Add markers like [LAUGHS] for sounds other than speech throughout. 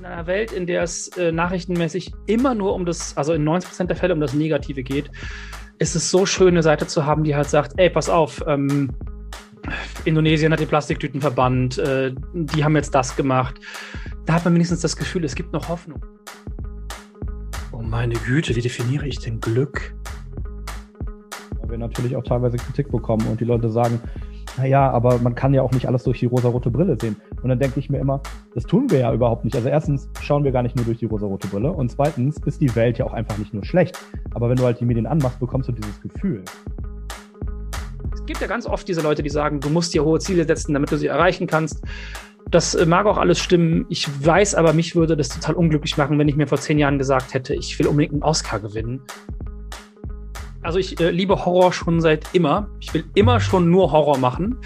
in einer Welt, in der es äh, nachrichtenmäßig immer nur um das, also in 90 Prozent der Fälle um das Negative geht, ist es so schön, eine Seite zu haben, die halt sagt, ey, pass auf, ähm, Indonesien hat die Plastiktüten verbannt, äh, die haben jetzt das gemacht. Da hat man wenigstens das Gefühl, es gibt noch Hoffnung. Oh meine Güte, wie definiere ich denn Glück? Weil wir natürlich auch teilweise Kritik bekommen und die Leute sagen, naja, aber man kann ja auch nicht alles durch die rosarote Brille sehen. Und dann denke ich mir immer, das tun wir ja überhaupt nicht. Also erstens schauen wir gar nicht nur durch die rosarote Brille und zweitens ist die Welt ja auch einfach nicht nur schlecht. Aber wenn du halt die Medien anmachst, bekommst du dieses Gefühl. Es gibt ja ganz oft diese Leute, die sagen, du musst dir hohe Ziele setzen, damit du sie erreichen kannst. Das äh, mag auch alles stimmen. Ich weiß aber, mich würde das total unglücklich machen, wenn ich mir vor zehn Jahren gesagt hätte, ich will unbedingt einen Oscar gewinnen. Also ich äh, liebe Horror schon seit immer. Ich will immer schon nur Horror machen.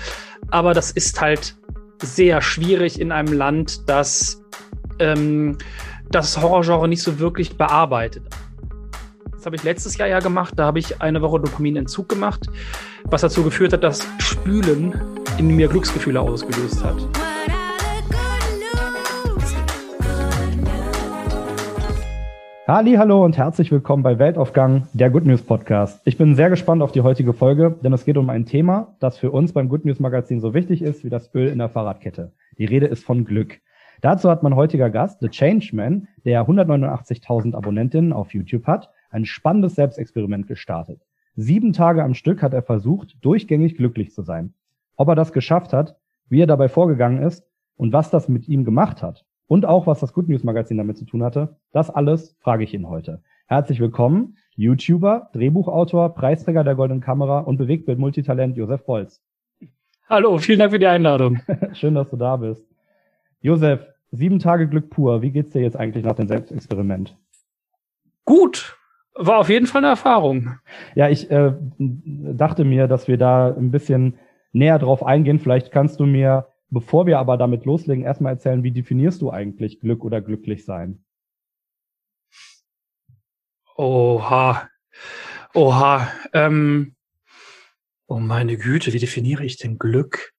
Aber das ist halt sehr schwierig in einem Land, das ähm, das Horrorgenre nicht so wirklich bearbeitet. Das habe ich letztes Jahr ja gemacht. Da habe ich eine Woche Dopaminentzug gemacht, was dazu geführt hat, dass Spülen in mir Glücksgefühle ausgelöst hat. Halli, hallo und herzlich willkommen bei Weltaufgang, der Good News Podcast. Ich bin sehr gespannt auf die heutige Folge, denn es geht um ein Thema, das für uns beim Good News Magazin so wichtig ist wie das Öl in der Fahrradkette. Die Rede ist von Glück. Dazu hat mein heutiger Gast, The Changeman, der 189.000 Abonnentinnen auf YouTube hat, ein spannendes Selbstexperiment gestartet. Sieben Tage am Stück hat er versucht, durchgängig glücklich zu sein. Ob er das geschafft hat, wie er dabei vorgegangen ist und was das mit ihm gemacht hat, und auch was das Good News Magazin damit zu tun hatte. Das alles frage ich ihn heute. Herzlich willkommen, YouTuber, Drehbuchautor, Preisträger der Goldenen Kamera und Bewegtbild-Multitalent Josef Bolz. Hallo, vielen Dank für die Einladung. [LAUGHS] Schön, dass du da bist. Josef, sieben Tage Glück pur. Wie geht's dir jetzt eigentlich nach dem Selbstexperiment? Gut, war auf jeden Fall eine Erfahrung. Ja, ich äh, dachte mir, dass wir da ein bisschen näher drauf eingehen. Vielleicht kannst du mir Bevor wir aber damit loslegen, erstmal erzählen, wie definierst du eigentlich Glück oder glücklich sein? Oha. Oha. Ähm, oh meine Güte, wie definiere ich denn Glück?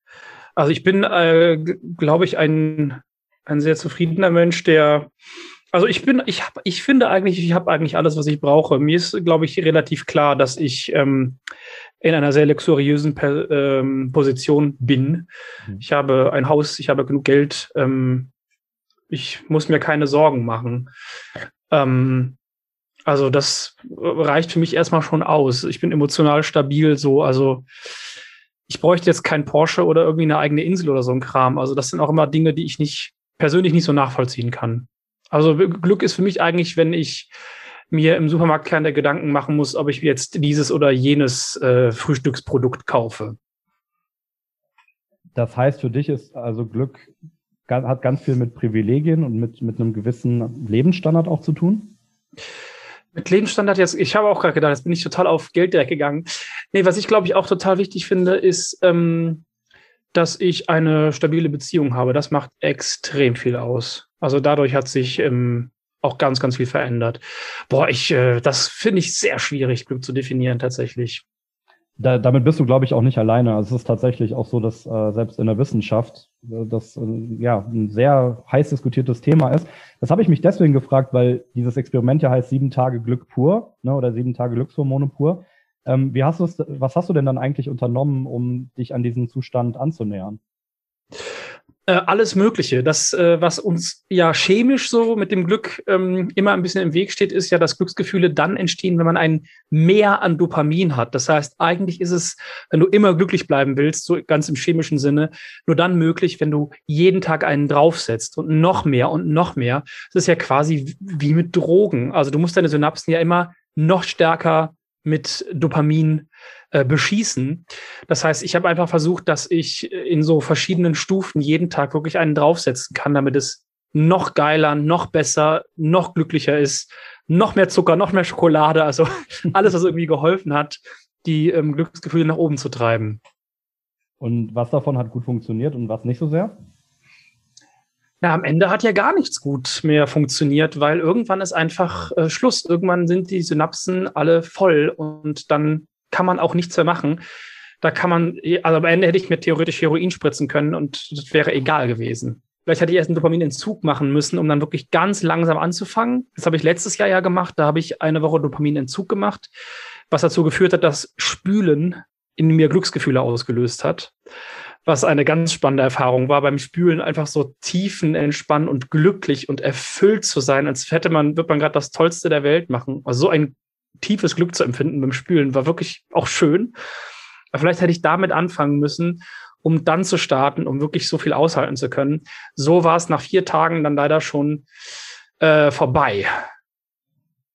Also ich bin, äh, glaube ich, ein, ein sehr zufriedener Mensch, der also ich bin, ich habe, ich finde eigentlich, ich habe eigentlich alles, was ich brauche. Mir ist, glaube ich, relativ klar, dass ich ähm, in einer sehr luxuriösen per, ähm, Position bin. Mhm. Ich habe ein Haus, ich habe genug Geld, ähm, ich muss mir keine Sorgen machen. Ähm, also das reicht für mich erstmal schon aus. Ich bin emotional stabil so, also ich bräuchte jetzt kein Porsche oder irgendwie eine eigene Insel oder so ein Kram. Also das sind auch immer Dinge, die ich nicht persönlich nicht so nachvollziehen kann. Also Glück ist für mich eigentlich, wenn ich mir im Supermarkt keine Gedanken machen muss, ob ich jetzt dieses oder jenes äh, Frühstücksprodukt kaufe. Das heißt, für dich ist also Glück hat ganz viel mit Privilegien und mit, mit einem gewissen Lebensstandard auch zu tun? Mit Lebensstandard jetzt, ich habe auch gerade gedacht, jetzt bin ich total auf Geld direkt gegangen. Nee, was ich glaube ich auch total wichtig finde, ist, ähm, dass ich eine stabile Beziehung habe. Das macht extrem viel aus. Also dadurch hat sich ähm, auch ganz, ganz viel verändert. Boah, ich, äh, das finde ich sehr schwierig, Glück zu definieren tatsächlich. Da, damit bist du, glaube ich, auch nicht alleine. Also es ist tatsächlich auch so, dass äh, selbst in der Wissenschaft äh, das äh, ja ein sehr heiß diskutiertes Thema ist. Das habe ich mich deswegen gefragt, weil dieses Experiment ja heißt sieben Tage Glück pur, ne, oder sieben Tage Glückshormone pur. Ähm, wie hast du was hast du denn dann eigentlich unternommen, um dich an diesen Zustand anzunähern? Äh, alles Mögliche. Das, äh, was uns ja chemisch so mit dem Glück ähm, immer ein bisschen im Weg steht, ist ja, dass Glücksgefühle dann entstehen, wenn man ein Mehr an Dopamin hat. Das heißt, eigentlich ist es, wenn du immer glücklich bleiben willst, so ganz im chemischen Sinne, nur dann möglich, wenn du jeden Tag einen draufsetzt und noch mehr und noch mehr. Das ist ja quasi wie mit Drogen. Also du musst deine Synapsen ja immer noch stärker mit Dopamin äh, beschießen. Das heißt, ich habe einfach versucht, dass ich in so verschiedenen Stufen jeden Tag wirklich einen draufsetzen kann, damit es noch geiler, noch besser, noch glücklicher ist, noch mehr Zucker, noch mehr Schokolade, also [LAUGHS] alles, was irgendwie geholfen hat, die ähm, Glücksgefühle nach oben zu treiben. Und was davon hat gut funktioniert und was nicht so sehr? Na, am Ende hat ja gar nichts gut mehr funktioniert, weil irgendwann ist einfach äh, Schluss. Irgendwann sind die Synapsen alle voll und dann kann man auch nichts mehr machen. Da kann man, also am Ende hätte ich mir theoretisch Heroin spritzen können und das wäre egal gewesen. Vielleicht hätte ich erst einen Dopaminentzug machen müssen, um dann wirklich ganz langsam anzufangen. Das habe ich letztes Jahr ja gemacht. Da habe ich eine Woche Dopaminentzug gemacht, was dazu geführt hat, dass Spülen in mir Glücksgefühle ausgelöst hat. Was eine ganz spannende Erfahrung war, beim Spülen einfach so tiefen entspannen und glücklich und erfüllt zu sein, als hätte man, wird man gerade das Tollste der Welt machen. Also so ein tiefes Glück zu empfinden beim Spülen war wirklich auch schön. Aber vielleicht hätte ich damit anfangen müssen um dann zu starten, um wirklich so viel aushalten zu können. So war es nach vier Tagen dann leider schon äh, vorbei.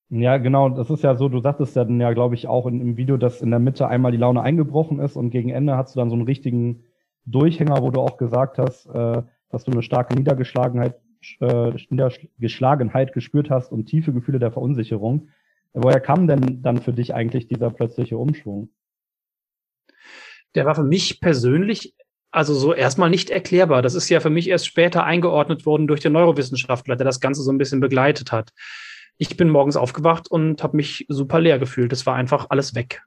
Ja, genau, das ist ja so, du sagtest ja dann ja, glaube ich, auch in, im Video, dass in der Mitte einmal die Laune eingebrochen ist und gegen Ende hast du dann so einen richtigen Durchhänger, wo du auch gesagt hast, äh, dass du eine starke Niedergeschlagenheit, äh, Niedergeschlagenheit gespürt hast und tiefe Gefühle der Verunsicherung. Woher kam denn dann für dich eigentlich dieser plötzliche Umschwung? Der war für mich persönlich also so erstmal nicht erklärbar. Das ist ja für mich erst später eingeordnet worden durch den Neurowissenschaftler, der das Ganze so ein bisschen begleitet hat. Ich bin morgens aufgewacht und habe mich super leer gefühlt. Es war einfach alles weg.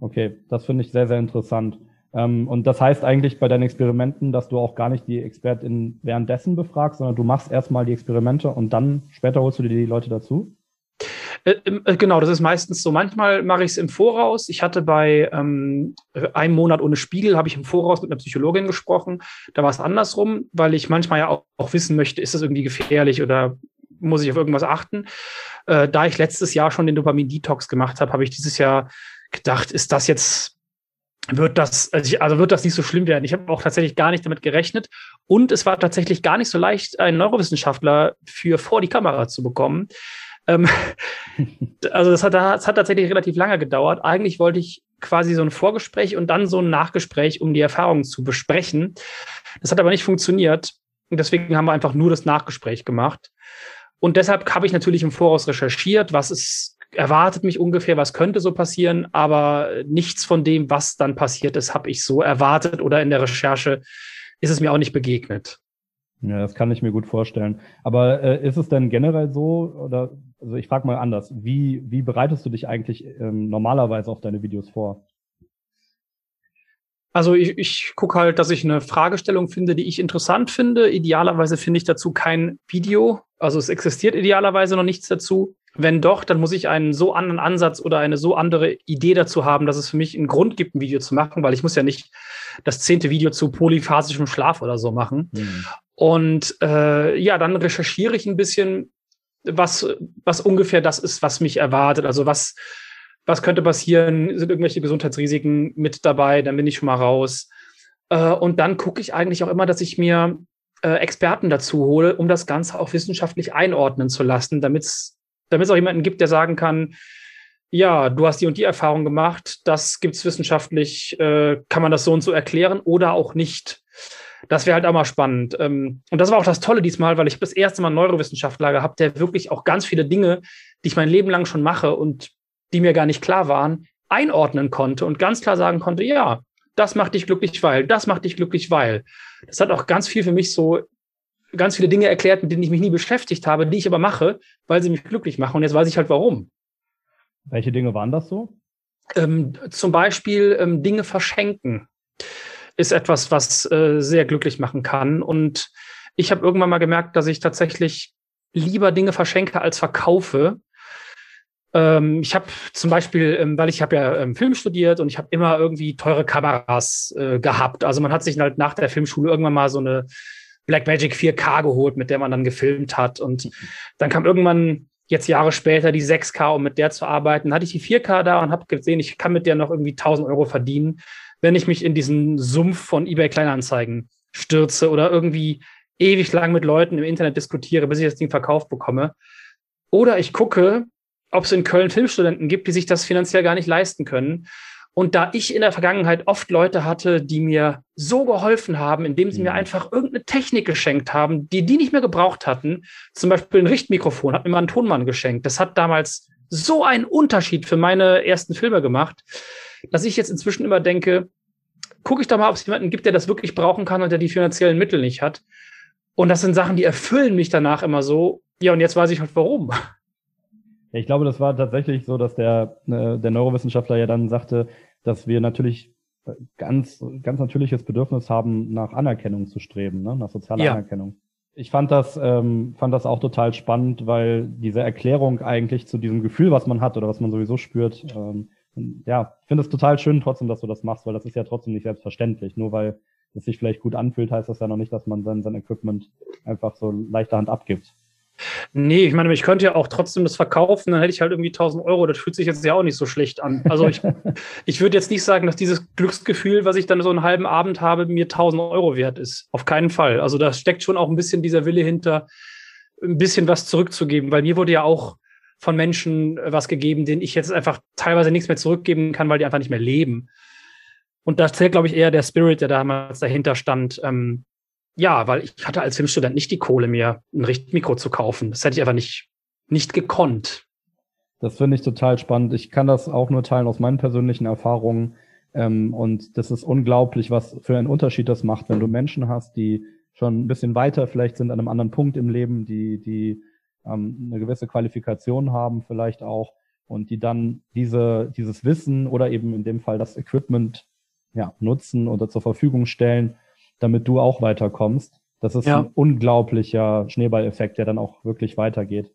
Okay, das finde ich sehr, sehr interessant. Ähm, und das heißt eigentlich bei deinen Experimenten, dass du auch gar nicht die Expertin währenddessen befragst, sondern du machst erstmal die Experimente und dann später holst du dir die Leute dazu? Äh, äh, genau, das ist meistens so. Manchmal mache ich es im Voraus. Ich hatte bei ähm, einem Monat ohne Spiegel, habe ich im Voraus mit einer Psychologin gesprochen. Da war es andersrum, weil ich manchmal ja auch, auch, wissen möchte, ist das irgendwie gefährlich oder muss ich auf irgendwas achten. Äh, da ich letztes Jahr schon den Dopamin-Detox gemacht habe, habe ich dieses Jahr gedacht, ist das jetzt wird das, also, also wird das nicht so schlimm werden. Ich habe auch tatsächlich gar nicht damit gerechnet. Und es war tatsächlich gar nicht so leicht, einen Neurowissenschaftler für vor die Kamera zu bekommen. Ähm, [LAUGHS] also das hat, das hat tatsächlich relativ lange gedauert. Eigentlich wollte ich quasi so ein Vorgespräch und dann so ein Nachgespräch, um die Erfahrungen zu besprechen. Das hat aber nicht funktioniert. Und deswegen haben wir einfach nur das Nachgespräch gemacht. Und deshalb habe ich natürlich im Voraus recherchiert, was ist, erwartet mich ungefähr, was könnte so passieren, aber nichts von dem, was dann passiert ist, habe ich so erwartet oder in der Recherche ist es mir auch nicht begegnet. Ja, das kann ich mir gut vorstellen. Aber äh, ist es denn generell so, oder also ich frage mal anders, wie, wie bereitest du dich eigentlich ähm, normalerweise auf deine Videos vor? Also ich, ich gucke halt, dass ich eine Fragestellung finde, die ich interessant finde. Idealerweise finde ich dazu kein Video. Also es existiert idealerweise noch nichts dazu. Wenn doch, dann muss ich einen so anderen Ansatz oder eine so andere Idee dazu haben, dass es für mich einen Grund gibt, ein Video zu machen, weil ich muss ja nicht das zehnte Video zu polyphasischem Schlaf oder so machen. Mhm. Und äh, ja, dann recherchiere ich ein bisschen, was, was ungefähr das ist, was mich erwartet. Also was, was könnte passieren? Sind irgendwelche Gesundheitsrisiken mit dabei? Dann bin ich schon mal raus. Äh, und dann gucke ich eigentlich auch immer, dass ich mir äh, Experten dazu hole, um das Ganze auch wissenschaftlich einordnen zu lassen, damit es auch jemanden gibt, der sagen kann, ja, du hast die und die Erfahrung gemacht, das gibt es wissenschaftlich, äh, kann man das so und so erklären oder auch nicht. Das wäre halt auch mal spannend. Ähm, und das war auch das Tolle diesmal, weil ich das erste Mal Neurowissenschaftler gehabt, der wirklich auch ganz viele Dinge, die ich mein Leben lang schon mache und die mir gar nicht klar waren, einordnen konnte und ganz klar sagen konnte, ja, das macht dich glücklich, weil, das macht dich glücklich, weil. Das hat auch ganz viel für mich so, ganz viele Dinge erklärt, mit denen ich mich nie beschäftigt habe, die ich aber mache, weil sie mich glücklich machen. Und jetzt weiß ich halt warum. Welche Dinge waren das so? Ähm, zum Beispiel ähm, Dinge verschenken ist etwas, was äh, sehr glücklich machen kann. Und ich habe irgendwann mal gemerkt, dass ich tatsächlich lieber Dinge verschenke als verkaufe. Ähm, ich habe zum Beispiel, ähm, weil ich habe ja ähm, Film studiert und ich habe immer irgendwie teure Kameras äh, gehabt. Also man hat sich halt nach der Filmschule irgendwann mal so eine Blackmagic 4K geholt, mit der man dann gefilmt hat. Und dann kam irgendwann jetzt Jahre später die 6K, um mit der zu arbeiten. Dann hatte ich die 4K da und habe gesehen, ich kann mit der noch irgendwie 1000 Euro verdienen wenn ich mich in diesen Sumpf von eBay Kleinanzeigen stürze oder irgendwie ewig lang mit Leuten im Internet diskutiere, bis ich das Ding verkauft bekomme. Oder ich gucke, ob es in Köln Filmstudenten gibt, die sich das finanziell gar nicht leisten können. Und da ich in der Vergangenheit oft Leute hatte, die mir so geholfen haben, indem sie mhm. mir einfach irgendeine Technik geschenkt haben, die die nicht mehr gebraucht hatten, zum Beispiel ein Richtmikrofon, hat mir mal ein Tonmann geschenkt. Das hat damals so einen Unterschied für meine ersten Filme gemacht dass ich jetzt inzwischen immer denke, gucke ich doch mal, ob es jemanden gibt, der das wirklich brauchen kann und der die finanziellen Mittel nicht hat. Und das sind Sachen, die erfüllen mich danach immer so. Ja, und jetzt weiß ich halt warum. Ja, ich glaube, das war tatsächlich so, dass der, äh, der Neurowissenschaftler ja dann sagte, dass wir natürlich ganz, ganz natürliches Bedürfnis haben, nach Anerkennung zu streben, ne? nach sozialer ja. Anerkennung. Ich fand das, ähm, fand das auch total spannend, weil diese Erklärung eigentlich zu diesem Gefühl, was man hat oder was man sowieso spürt, ähm, ja, ich finde es total schön trotzdem, dass du das machst, weil das ist ja trotzdem nicht selbstverständlich. Nur weil es sich vielleicht gut anfühlt, heißt das ja noch nicht, dass man sein, sein Equipment einfach so leichter Hand abgibt. Nee, ich meine, ich könnte ja auch trotzdem das verkaufen, dann hätte ich halt irgendwie 1000 Euro. Das fühlt sich jetzt ja auch nicht so schlecht an. Also ich, [LAUGHS] ich würde jetzt nicht sagen, dass dieses Glücksgefühl, was ich dann so einen halben Abend habe, mir 1000 Euro wert ist. Auf keinen Fall. Also da steckt schon auch ein bisschen dieser Wille hinter, ein bisschen was zurückzugeben, weil mir wurde ja auch von Menschen was gegeben, denen ich jetzt einfach teilweise nichts mehr zurückgeben kann, weil die einfach nicht mehr leben. Und da zählt, glaube ich, eher der Spirit, der damals dahinter stand. Ähm, ja, weil ich hatte als Filmstudent nicht die Kohle, mir ein Richtmikro zu kaufen. Das hätte ich einfach nicht, nicht gekonnt. Das finde ich total spannend. Ich kann das auch nur teilen aus meinen persönlichen Erfahrungen. Ähm, und das ist unglaublich, was für einen Unterschied das macht, wenn du Menschen hast, die schon ein bisschen weiter vielleicht sind an einem anderen Punkt im Leben, die, die ähm, eine gewisse Qualifikation haben vielleicht auch und die dann diese, dieses Wissen oder eben in dem Fall das Equipment ja, nutzen oder zur Verfügung stellen, damit du auch weiterkommst. Das ist ja. ein unglaublicher Schneeballeffekt, der dann auch wirklich weitergeht.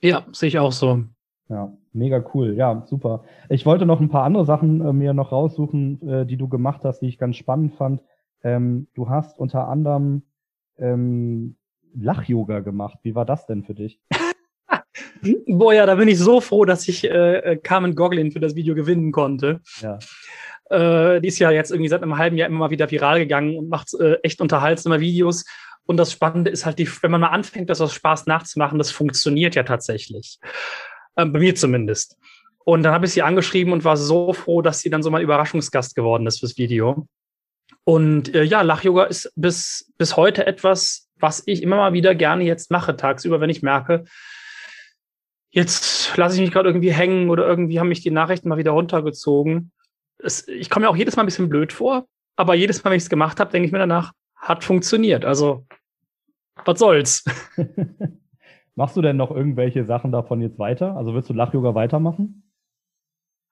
Ja, sehe ich auch so. Ja, mega cool. Ja, super. Ich wollte noch ein paar andere Sachen äh, mir noch raussuchen, äh, die du gemacht hast, die ich ganz spannend fand. Ähm, du hast unter anderem ähm, Lach-Yoga gemacht. Wie war das denn für dich? [LAUGHS] Boah, ja, da bin ich so froh, dass ich äh, äh Carmen Goglin für das Video gewinnen konnte. Ja. Äh, die ist ja jetzt irgendwie seit einem halben Jahr immer mal wieder viral gegangen und macht äh, echt unterhaltsame Videos. Und das Spannende ist halt, die, wenn man mal anfängt, das aus Spaß nachzumachen, das funktioniert ja tatsächlich. Äh, bei mir zumindest. Und dann habe ich sie angeschrieben und war so froh, dass sie dann so mal Überraschungsgast geworden ist fürs Video. Und äh, ja, Lach-Yoga ist bis, bis heute etwas, was ich immer mal wieder gerne jetzt mache, tagsüber, wenn ich merke, jetzt lasse ich mich gerade irgendwie hängen oder irgendwie haben mich die Nachrichten mal wieder runtergezogen es, ich komme mir auch jedes Mal ein bisschen blöd vor, aber jedes Mal, wenn ich es gemacht habe, denke ich mir danach, hat funktioniert. Also, was soll's? [LAUGHS] Machst du denn noch irgendwelche Sachen davon jetzt weiter? Also willst du Lach-Yoga weitermachen?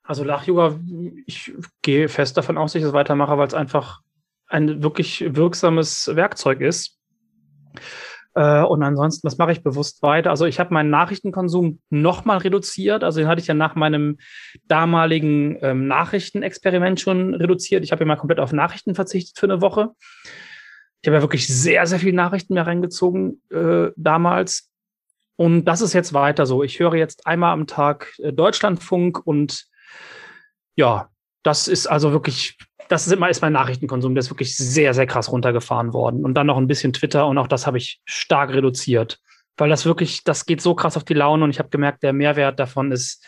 Also Lach-Yoga, ich gehe fest davon aus, dass ich es weitermache, weil es einfach ein wirklich wirksames Werkzeug ist. Äh, und ansonsten, das mache ich bewusst weiter. Also ich habe meinen Nachrichtenkonsum nochmal reduziert. Also den hatte ich ja nach meinem damaligen ähm, Nachrichtenexperiment schon reduziert. Ich habe ja mal komplett auf Nachrichten verzichtet für eine Woche. Ich habe ja wirklich sehr, sehr viel Nachrichten mehr reingezogen äh, damals. Und das ist jetzt weiter so. Ich höre jetzt einmal am Tag äh, Deutschlandfunk und ja, das ist also wirklich das ist, immer, ist mein Nachrichtenkonsum, der ist wirklich sehr, sehr krass runtergefahren worden. Und dann noch ein bisschen Twitter und auch das habe ich stark reduziert. Weil das wirklich, das geht so krass auf die Laune und ich habe gemerkt, der Mehrwert davon ist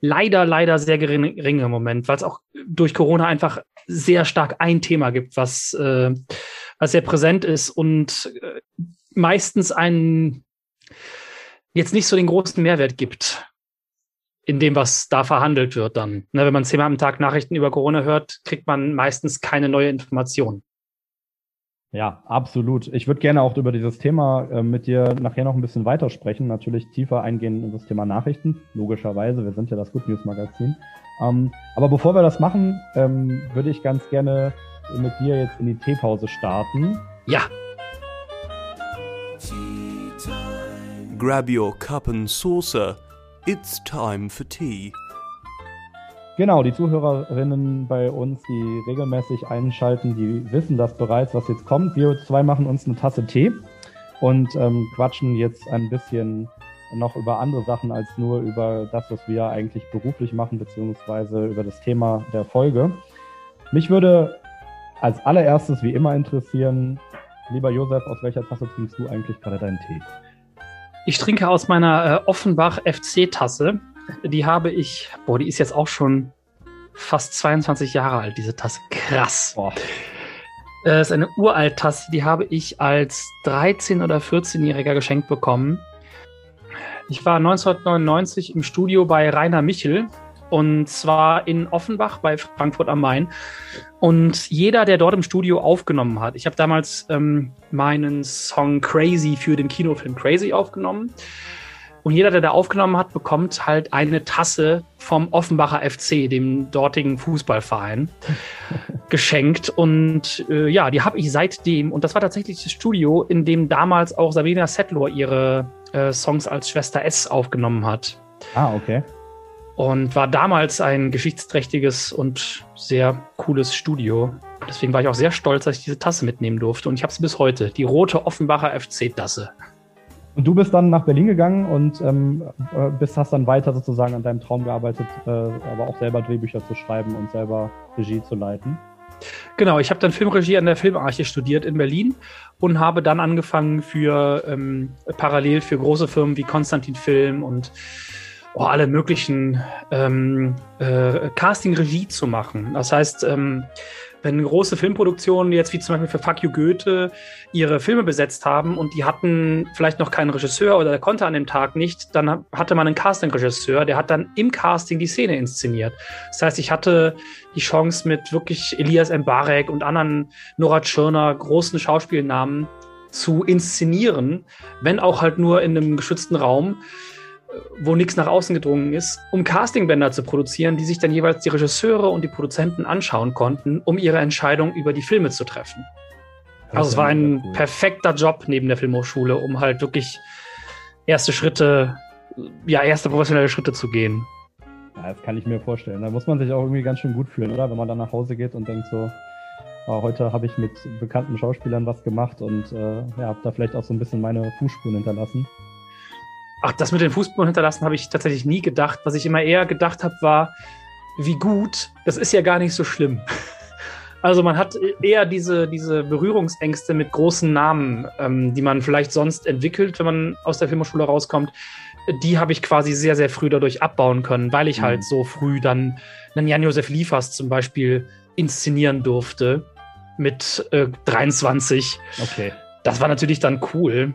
leider, leider sehr gering, gering im Moment, weil es auch durch Corona einfach sehr stark ein Thema gibt, was, äh, was sehr präsent ist und äh, meistens einen jetzt nicht so den großen Mehrwert gibt in dem, was da verhandelt wird dann. Ne, wenn man zehnmal am Tag Nachrichten über Corona hört, kriegt man meistens keine neue Information. Ja, absolut. Ich würde gerne auch über dieses Thema äh, mit dir nachher noch ein bisschen weitersprechen. Natürlich tiefer eingehen in das Thema Nachrichten, logischerweise. Wir sind ja das Good News Magazin. Ähm, aber bevor wir das machen, ähm, würde ich ganz gerne mit dir jetzt in die Teepause starten. Ja. Grab your cup and saucer It's time for tea. Genau, die Zuhörerinnen bei uns, die regelmäßig einschalten, die wissen das bereits, was jetzt kommt. Wir zwei machen uns eine Tasse Tee und ähm, quatschen jetzt ein bisschen noch über andere Sachen als nur über das, was wir eigentlich beruflich machen, beziehungsweise über das Thema der Folge. Mich würde als allererstes wie immer interessieren, lieber Josef, aus welcher Tasse trinkst du eigentlich gerade deinen Tee? Ich trinke aus meiner äh, Offenbach FC-Tasse. Die habe ich, boah, die ist jetzt auch schon fast 22 Jahre alt, diese Tasse. Krass. Boah. Äh, ist eine uralt Tasse, die habe ich als 13- oder 14-Jähriger geschenkt bekommen. Ich war 1999 im Studio bei Rainer Michel und zwar in Offenbach bei Frankfurt am Main. Und jeder, der dort im Studio aufgenommen hat, ich habe damals ähm, meinen Song Crazy für den Kinofilm Crazy aufgenommen. Und jeder, der da aufgenommen hat, bekommt halt eine Tasse vom Offenbacher FC, dem dortigen Fußballverein, [LAUGHS] geschenkt. Und äh, ja, die habe ich seitdem. Und das war tatsächlich das Studio, in dem damals auch Sabrina Settler ihre äh, Songs als Schwester S aufgenommen hat. Ah, okay. Und war damals ein geschichtsträchtiges und sehr cooles Studio. Deswegen war ich auch sehr stolz, dass ich diese Tasse mitnehmen durfte. Und ich habe sie bis heute, die rote Offenbacher FC-Tasse. Und du bist dann nach Berlin gegangen und ähm, äh, bist, hast dann weiter sozusagen an deinem Traum gearbeitet, äh, aber auch selber Drehbücher zu schreiben und selber Regie zu leiten. Genau, ich habe dann Filmregie an der Filmarche studiert in Berlin und habe dann angefangen für ähm, parallel für große Firmen wie Konstantin Film und oh, alle möglichen ähm, äh, Casting-Regie zu machen. Das heißt, ähm, wenn große Filmproduktionen jetzt wie zum Beispiel für Fuck You Goethe ihre Filme besetzt haben und die hatten vielleicht noch keinen Regisseur oder der konnte an dem Tag nicht, dann hatte man einen Casting-Regisseur, der hat dann im Casting die Szene inszeniert. Das heißt, ich hatte die Chance mit wirklich Elias Mbarek und anderen Nora Tschirner großen Schauspielnamen zu inszenieren, wenn auch halt nur in einem geschützten Raum wo nichts nach außen gedrungen ist, um Castingbänder zu produzieren, die sich dann jeweils die Regisseure und die Produzenten anschauen konnten, um ihre Entscheidung über die Filme zu treffen. Das also es war ein cool. perfekter Job neben der Filmhochschule, um halt wirklich erste Schritte, ja, erste professionelle Schritte zu gehen. Ja, das kann ich mir vorstellen. Da muss man sich auch irgendwie ganz schön gut fühlen, oder? Wenn man dann nach Hause geht und denkt so, oh, heute habe ich mit bekannten Schauspielern was gemacht und äh, ja, habe da vielleicht auch so ein bisschen meine Fußspuren hinterlassen. Ach, das mit den Fußspuren hinterlassen habe ich tatsächlich nie gedacht. Was ich immer eher gedacht habe, war, wie gut, das ist ja gar nicht so schlimm. [LAUGHS] Also man hat eher diese, diese Berührungsängste mit großen Namen, ähm, die man vielleicht sonst entwickelt, wenn man aus der Filmhochschule rauskommt. Die habe ich quasi sehr, sehr früh dadurch abbauen können, weil ich halt mhm. halt so früh dann einen Jan-Josef Liefers zum Beispiel inszenieren durfte mit äh, 23. Okay. Das war natürlich dann cool.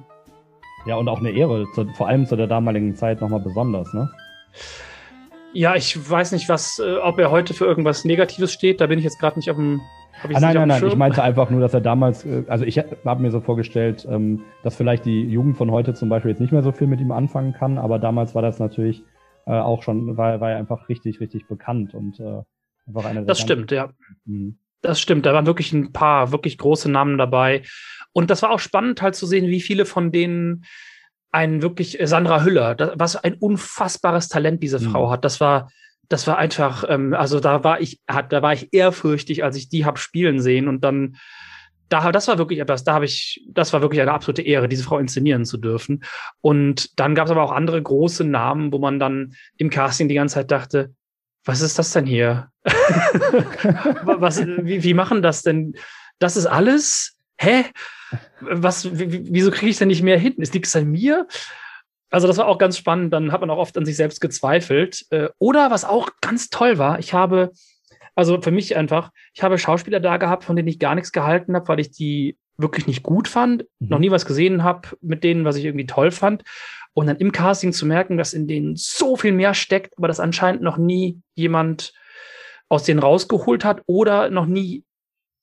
Ja, und auch eine Ehre, zu, vor allem zu der damaligen Zeit nochmal besonders, ne? Ja, ich weiß nicht, was, äh, ob er heute für irgendwas Negatives steht. Da bin ich jetzt gerade nicht auf dem. Ah, nein, nein, nein. Ich meinte einfach nur, dass er damals, [LAUGHS] äh, also ich habe mir so vorgestellt, ähm, dass vielleicht die Jugend von heute zum Beispiel jetzt nicht mehr so viel mit ihm anfangen kann, aber damals war das natürlich äh, auch schon, war, war er einfach richtig, richtig bekannt und äh, einfach eine. Das stimmt, ja. Mhm. Das stimmt, da waren wirklich ein paar wirklich große Namen dabei. Und das war auch spannend, halt zu sehen, wie viele von denen ein wirklich äh, Sandra Hüller, das, was ein unfassbares Talent diese Frau mhm. hat. Das war, das war einfach, ähm, also da war ich, hat, da war ich ehrfürchtig, als ich die hab spielen sehen und dann, da, das war wirklich etwas, da habe ich, das war wirklich eine absolute Ehre, diese Frau inszenieren zu dürfen. Und dann gab es aber auch andere große Namen, wo man dann im Casting die ganze Zeit dachte, was ist das denn hier? [LAUGHS] was, wie, wie machen das denn? Das ist alles? Hä? Was, wieso kriege ich denn nicht mehr hin? Ist nichts an mir? Also, das war auch ganz spannend. Dann hat man auch oft an sich selbst gezweifelt. Äh, oder was auch ganz toll war, ich habe, also für mich einfach, ich habe Schauspieler da gehabt, von denen ich gar nichts gehalten habe, weil ich die wirklich nicht gut fand, mhm. noch nie was gesehen habe mit denen, was ich irgendwie toll fand. Und dann im Casting zu merken, dass in denen so viel mehr steckt, aber das anscheinend noch nie jemand aus denen rausgeholt hat oder noch nie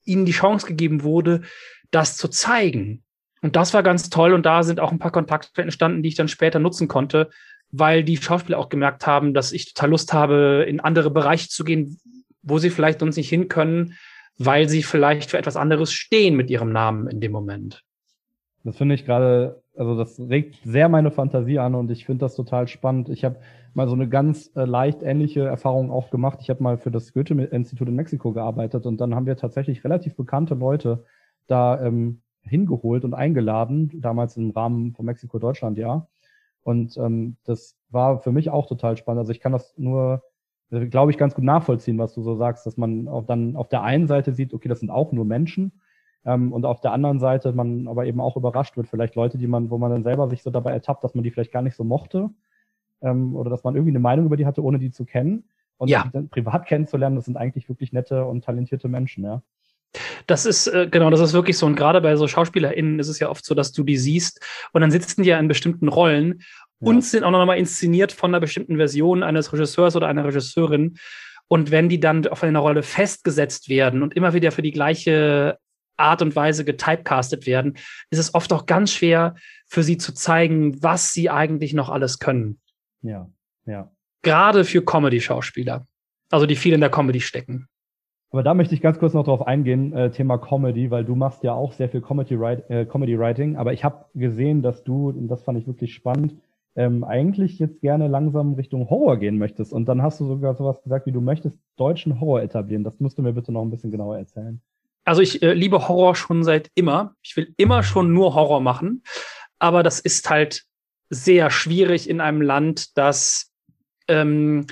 ihnen die Chance gegeben wurde, das zu zeigen. Und das war ganz toll und da sind auch ein paar Kontakte entstanden, die ich dann später nutzen konnte, weil die Schauspieler auch gemerkt haben, dass ich total Lust habe, in andere Bereiche zu gehen, wo sie vielleicht uns nicht hin können, weil sie vielleicht für etwas anderes stehen mit ihrem Namen in dem Moment. Das finde ich gerade, also das regt sehr meine Fantasie an und ich finde das total spannend. Ich habe mal so eine ganz äh, leicht ähnliche Erfahrung auch gemacht. Ich habe mal für das Goethe-Institut in Mexiko gearbeitet und dann haben wir tatsächlich relativ bekannte Leute da ähm, hingeholt und eingeladen, damals im Rahmen von Mexiko-Deutschland, ja. Und ähm, das war für mich auch total spannend. Also ich kann das nur, glaube ich, ganz gut nachvollziehen, was du so sagst, dass man auch dann auf der einen Seite sieht, okay, das sind auch nur Menschen. Ähm, und auf der anderen Seite man aber eben auch überrascht wird, vielleicht Leute, die man, wo man dann selber sich so dabei ertappt, dass man die vielleicht gar nicht so mochte. Ähm, oder dass man irgendwie eine Meinung über die hatte, ohne die zu kennen. Und ja. dann privat kennenzulernen, das sind eigentlich wirklich nette und talentierte Menschen, ja. Das ist, äh, genau, das ist wirklich so. Und gerade bei so SchauspielerInnen ist es ja oft so, dass du die siehst und dann sitzen die ja in bestimmten Rollen ja. und sind auch noch mal inszeniert von einer bestimmten Version eines Regisseurs oder einer Regisseurin. Und wenn die dann auf einer Rolle festgesetzt werden und immer wieder für die gleiche Art und Weise getypecastet werden, ist es oft auch ganz schwer für sie zu zeigen, was sie eigentlich noch alles können. Ja, ja. Gerade für Comedy-Schauspieler. Also die viel in der Comedy stecken. Aber da möchte ich ganz kurz noch drauf eingehen, äh, Thema Comedy, weil du machst ja auch sehr viel Comedy, äh, Comedy Writing. Aber ich habe gesehen, dass du, und das fand ich wirklich spannend, ähm, eigentlich jetzt gerne langsam Richtung Horror gehen möchtest. Und dann hast du sogar sowas gesagt, wie du möchtest deutschen Horror etablieren. Das musst du mir bitte noch ein bisschen genauer erzählen. Also ich äh, liebe Horror schon seit immer. Ich will immer schon nur Horror machen. Aber das ist halt sehr schwierig in einem Land, das ähm,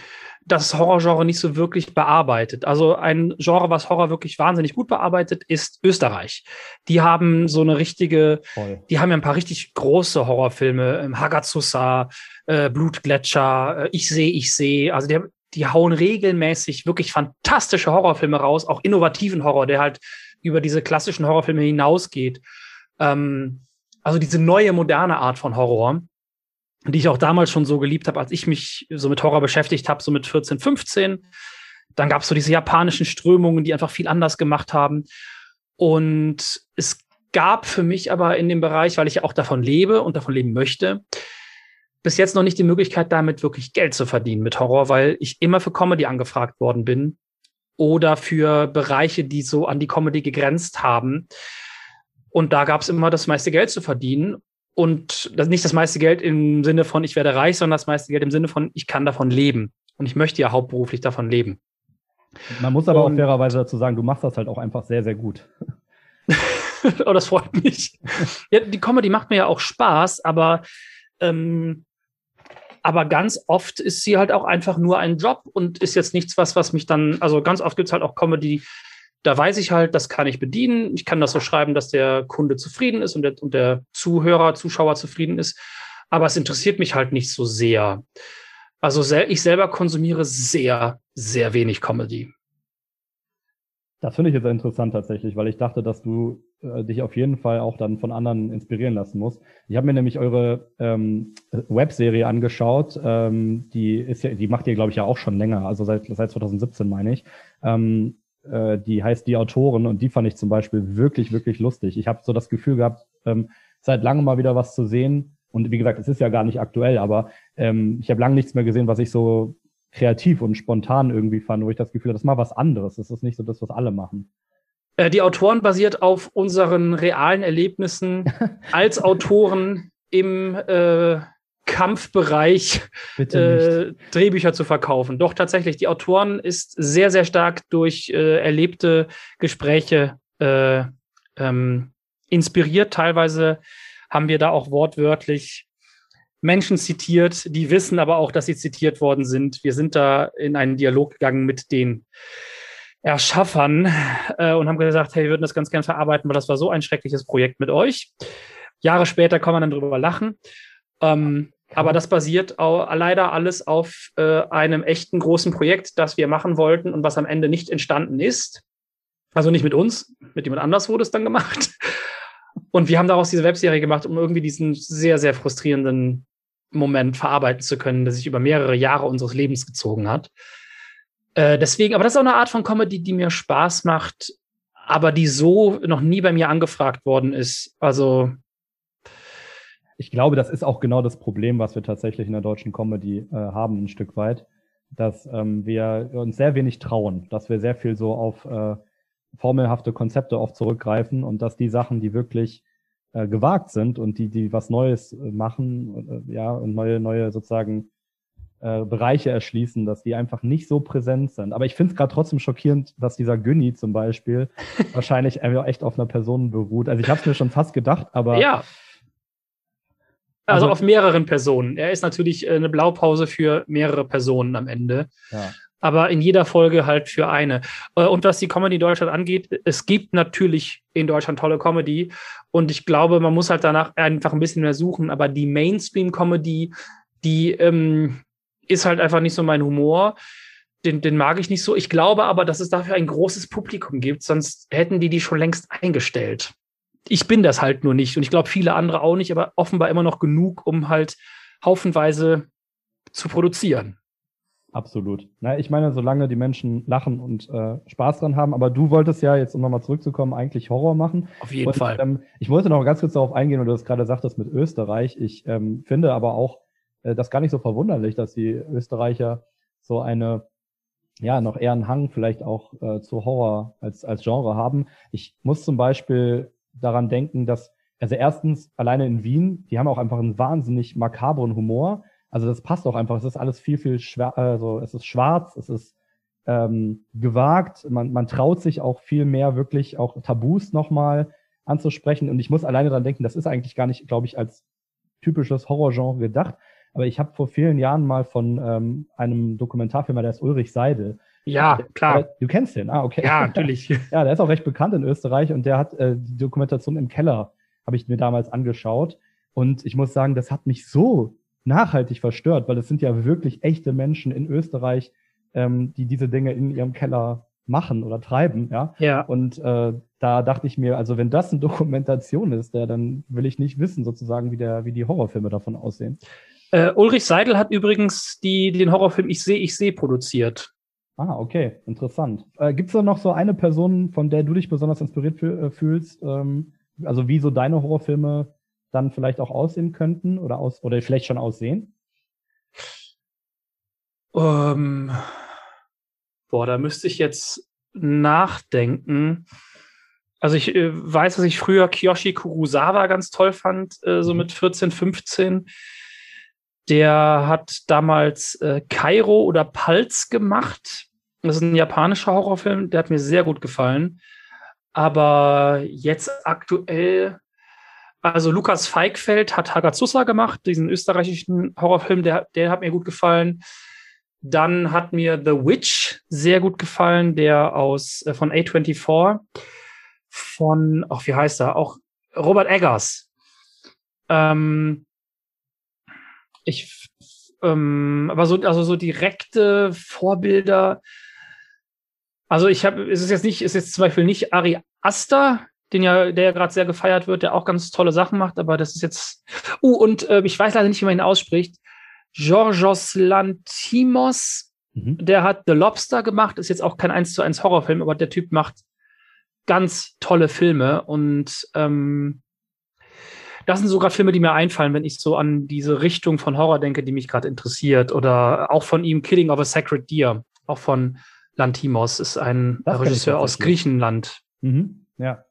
das Horrorgenre nicht so wirklich bearbeitet. Also ein Genre, was Horror wirklich wahnsinnig gut bearbeitet, ist Österreich. Die haben so eine richtige, Voll. die haben ja ein paar richtig große Horrorfilme, ähm, Hagazusa, äh, Blutgletscher, äh, Ich sehe, ich sehe. Also die, die hauen regelmäßig wirklich fantastische Horrorfilme raus, auch innovativen Horror, der halt über diese klassischen Horrorfilme hinausgeht. Ähm, also diese neue, moderne Art von Horror die ich auch damals schon so geliebt habe, als ich mich so mit Horror beschäftigt habe, so mit 14, 15. Dann gab es so diese japanischen Strömungen, die einfach viel anders gemacht haben. Und es gab für mich aber in dem Bereich, weil ich ja auch davon lebe und davon leben möchte, bis jetzt noch nicht die Möglichkeit, damit wirklich Geld zu verdienen mit Horror, weil ich immer für Comedy angefragt worden bin oder für Bereiche, die so an die Comedy gegrenzt haben. Und da gab es immer das meiste Geld zu verdienen und das nicht das meiste Geld im Sinne von, ich werde reich, sondern das meiste Geld im Sinne von, ich kann davon leben. Und ich möchte ja hauptberuflich davon leben. Man muss aber und, auch fairerweise dazu sagen, du machst das halt auch einfach sehr, sehr gut. [LAUGHS] oh, das freut mich. ja, die Comedy macht mir ja auch Spaß, aber, ähm, aber ganz oft ist sie halt auch einfach nur ein Job und ist jetzt nichts, was, was mich dann, also ganz oft gibt es halt auch Comedy, da weiß ich halt, das kann ich bedienen. Ich kann das so schreiben, dass der Kunde zufrieden ist und der, und der Zuhörer, Zuschauer zufrieden ist. Aber es interessiert mich halt nicht so sehr. Also sel ich selber konsumiere sehr, sehr wenig Comedy. Das finde ich jetzt interessant tatsächlich, weil ich dachte, dass du äh, dich auf jeden Fall auch dann von anderen inspirieren lassen musst. Ich habe mir nämlich eure ähm, Webserie angeschaut. Ähm, die ist ja, die macht ihr, glaube ich, ja auch schon länger, also seit, seit 2017 meine ich. Ähm, äh, die heißt Die Autoren und die fand ich zum Beispiel wirklich, wirklich lustig. Ich habe so das Gefühl gehabt, ähm, seit langem mal wieder was zu sehen. Und wie gesagt, es ist ja gar nicht aktuell, aber ähm, ich habe lange nichts mehr gesehen, was ich so kreativ und spontan irgendwie fand, wo ich das Gefühl habe, das ist mal was anderes. Das ist nicht so das, was alle machen. Äh, die Autoren basiert auf unseren realen Erlebnissen [LAUGHS] als Autoren im äh, Kampfbereich äh, Drehbücher zu verkaufen. Doch tatsächlich, die Autoren ist sehr, sehr stark durch äh, erlebte Gespräche äh, ähm, inspiriert. Teilweise haben wir da auch wortwörtlich Menschen zitiert, die wissen aber auch, dass sie zitiert worden sind. Wir sind da in einen Dialog gegangen mit den Erschaffern äh, und haben gesagt, hey, wir würden das ganz gern verarbeiten, weil das war so ein schreckliches Projekt mit euch. Jahre später kann man dann drüber lachen. Ähm, aber das basiert auch, leider alles auf äh, einem echten großen Projekt, das wir machen wollten und was am Ende nicht entstanden ist. Also nicht mit uns, mit jemand anders wurde es dann gemacht. [LAUGHS] Und wir haben daraus diese Webserie gemacht, um irgendwie diesen sehr, sehr frustrierenden Moment verarbeiten zu können, der sich über mehrere Jahre unseres Lebens gezogen hat. Äh, deswegen, aber das ist auch eine Art von Comedy, die mir Spaß macht, aber die so noch nie bei mir angefragt worden ist. Also ich glaube, das ist auch genau das Problem, was wir tatsächlich in der deutschen Comedy äh, haben, ein Stück weit, dass ähm, wir uns sehr wenig trauen, dass wir sehr viel so auf äh, formelhafte Konzepte oft zurückgreifen und dass die Sachen, die wirklich äh, gewagt sind und die, die was Neues äh, machen, äh, ja, und neue, neue sozusagen äh, Bereiche erschließen, dass die einfach nicht so präsent sind. Aber ich finde es gerade trotzdem schockierend, dass dieser Günni zum Beispiel [LAUGHS] wahrscheinlich echt auf einer Person beruht. Also ich habe es mir schon fast gedacht, aber ja. Also, also, auf mehreren Personen. Er ist natürlich äh, eine Blaupause für mehrere Personen am Ende. Ja. Aber in jeder Folge halt für eine. Äh, und was die Comedy Deutschland angeht, es gibt natürlich in Deutschland tolle Comedy. Und ich glaube, man muss halt danach einfach ein bisschen mehr suchen. Aber die Mainstream-Comedy, die ähm, ist halt einfach nicht so mein Humor. Den, den mag ich nicht so. Ich glaube aber, dass es dafür ein großes Publikum gibt, sonst hätten die die schon längst eingestellt ich bin das halt nur nicht und ich glaube viele andere auch nicht, aber offenbar immer noch genug, um halt haufenweise zu produzieren. Absolut. Na, ich meine, solange die Menschen lachen und äh, Spaß dran haben, aber du wolltest ja, jetzt um nochmal zurückzukommen, eigentlich Horror machen. Auf jeden und, Fall. Ähm, ich wollte noch ganz kurz darauf eingehen, weil du das gerade sagtest mit Österreich. Ich ähm, finde aber auch äh, das gar nicht so verwunderlich, dass die Österreicher so eine, ja, noch eher einen Hang vielleicht auch äh, zu Horror als, als Genre haben. Ich muss zum Beispiel daran denken, dass, also erstens, alleine in Wien, die haben auch einfach einen wahnsinnig makabren Humor also das passt auch einfach. Es ist alles viel, viel schwer, also es ist schwarz, es ist ähm, gewagt, man, man traut sich auch viel mehr wirklich auch Tabus nochmal anzusprechen. Und ich muss alleine dran denken, das ist eigentlich gar nicht, glaube ich, als typisches Horrorgenre gedacht. Aber ich habe vor vielen Jahren mal von ähm, einem Dokumentarfilmer, der ist Ulrich Seidel. Ja, klar. Du kennst den, ah, okay. Ja, [LAUGHS] natürlich. ja, der ist auch recht bekannt in Österreich und der hat äh, die Dokumentation im Keller, habe ich mir damals angeschaut. Und ich muss sagen, das hat mich so nachhaltig verstört, weil es sind ja wirklich echte Menschen in Österreich, ähm, die diese Dinge in ihrem Keller machen oder treiben, ja. Ja. Und äh, da dachte ich mir, also wenn das eine Dokumentation ist, der, dann will ich nicht wissen, sozusagen, wie der, wie die Horrorfilme davon aussehen. Äh, Ulrich Seidel hat übrigens die, den Horrorfilm Ich sehe, ich sehe produziert. Ah, okay, interessant. Äh, Gibt es da noch so eine Person, von der du dich besonders inspiriert äh, fühlst? Ähm, also wie so deine Horrorfilme dann vielleicht auch aussehen könnten oder aus oder vielleicht schon aussehen? Ähm, boah, da müsste ich jetzt nachdenken. Also ich äh, weiß, dass ich früher Kiyoshi Kurosawa ganz toll fand, äh, so mhm. mit 14, 15. Der hat damals äh, Kairo oder Pulse gemacht. Das ist ein japanischer Horrorfilm, der hat mir sehr gut gefallen. Aber jetzt aktuell also Lukas Feigfeld hat Hagazusa gemacht, diesen österreichischen Horrorfilm, der, der hat mir gut gefallen. Dann hat mir The Witch sehr gut gefallen, der aus äh, von A24 von, ach, wie heißt er? Auch Robert Eggers. Ähm, ich, ähm, aber so, also so direkte Vorbilder. Also ich habe, es ist jetzt nicht, es ist jetzt zum Beispiel nicht Ari Aster, den ja, der ja gerade sehr gefeiert wird, der auch ganz tolle Sachen macht, aber das ist jetzt. Uh, und äh, ich weiß leider nicht, wie man ihn ausspricht. Georgios Lantimos, mhm. der hat The Lobster gemacht, ist jetzt auch kein 1 zu 1 Horrorfilm, aber der Typ macht ganz tolle Filme und ähm, das sind sogar Filme, die mir einfallen, wenn ich so an diese Richtung von Horror denke, die mich gerade interessiert. Oder auch von ihm Killing of a Sacred Deer, auch von Lantimos, ist ein das Regisseur aus Griechenland. Mhm. Ja.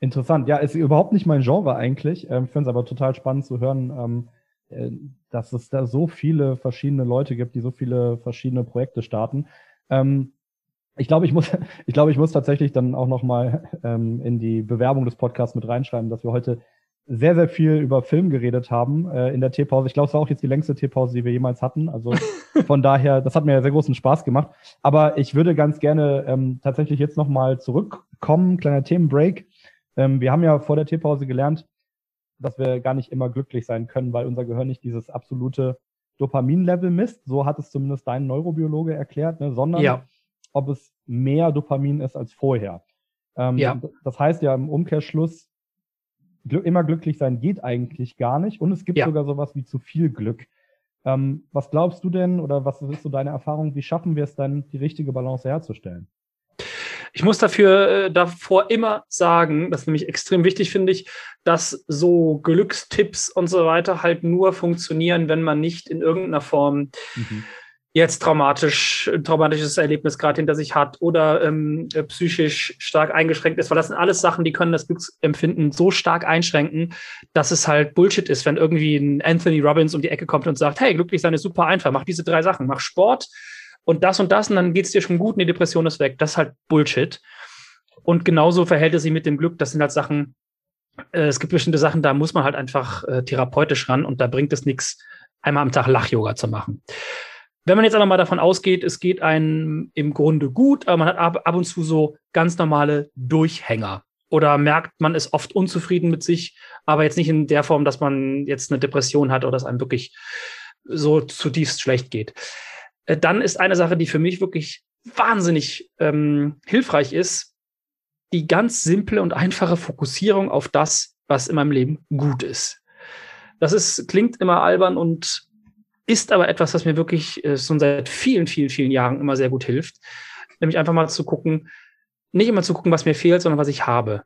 Interessant. Ja, ist überhaupt nicht mein Genre eigentlich. Ähm, ich finde es aber total spannend zu hören, ähm, äh, dass es da so viele verschiedene Leute gibt, die so viele verschiedene Projekte starten. Ähm, ich glaube, ich muss, [LAUGHS] ich glaube, ich muss tatsächlich dann auch nochmal ähm, in die Bewerbung des Podcasts mit reinschreiben, dass wir heute sehr, sehr viel über Film geredet haben äh, in der Teepause. Ich glaube, es war auch jetzt die längste Teepause, die wir jemals hatten. Also [LAUGHS] von daher, das hat mir sehr großen Spaß gemacht. Aber ich würde ganz gerne ähm, tatsächlich jetzt nochmal zurückkommen, kleiner Themenbreak ähm, wir haben ja vor der Teepause gelernt, dass wir gar nicht immer glücklich sein können, weil unser Gehirn nicht dieses absolute Dopamin-Level misst. So hat es zumindest dein Neurobiologe erklärt, ne? sondern ja. ob es mehr Dopamin ist als vorher. Ähm, ja. Das heißt ja im Umkehrschluss, gl immer glücklich sein geht eigentlich gar nicht. Und es gibt ja. sogar sowas wie zu viel Glück. Ähm, was glaubst du denn oder was ist so deine Erfahrung? Wie schaffen wir es dann, die richtige Balance herzustellen? Ich muss dafür äh, davor immer sagen, das ist nämlich extrem wichtig, finde ich, dass so Glückstipps und so weiter halt nur funktionieren, wenn man nicht in irgendeiner Form mhm. Jetzt traumatisch, ein traumatisches Erlebnis gerade hinter sich hat oder ähm, äh, psychisch stark eingeschränkt ist, weil das sind alles Sachen, die können das Glücksempfinden so stark einschränken, dass es halt Bullshit ist, wenn irgendwie ein Anthony Robbins um die Ecke kommt und sagt, hey, glücklich sein ist super einfach, mach diese drei Sachen, mach Sport, und das und das und dann geht es dir schon gut und die Depression ist weg. Das ist halt Bullshit. Und genauso verhält es sich mit dem Glück. Das sind halt Sachen, äh, es gibt bestimmte Sachen, da muss man halt einfach äh, therapeutisch ran und da bringt es nichts, einmal am Tag Lach-Yoga zu machen. Wenn man jetzt aber mal davon ausgeht, es geht einem im Grunde gut, aber man hat ab, ab und zu so ganz normale Durchhänger oder merkt, man ist oft unzufrieden mit sich, aber jetzt nicht in der Form, dass man jetzt eine Depression hat oder es einem wirklich so zutiefst schlecht geht äh, dann ist eine Sache, die für mich wirklich wahnsinnig ähm, hilfreich ist, die ganz simple und einfache Fokussierung auf das, was in meinem Leben gut ist. Das ist, klingt immer albern und ist aber etwas, was mir wirklich äh, schon seit vielen, vielen, vielen Jahren immer sehr gut hilft. Nämlich einfach mal zu gucken, nicht immer zu gucken, was mir fehlt, sondern was ich habe.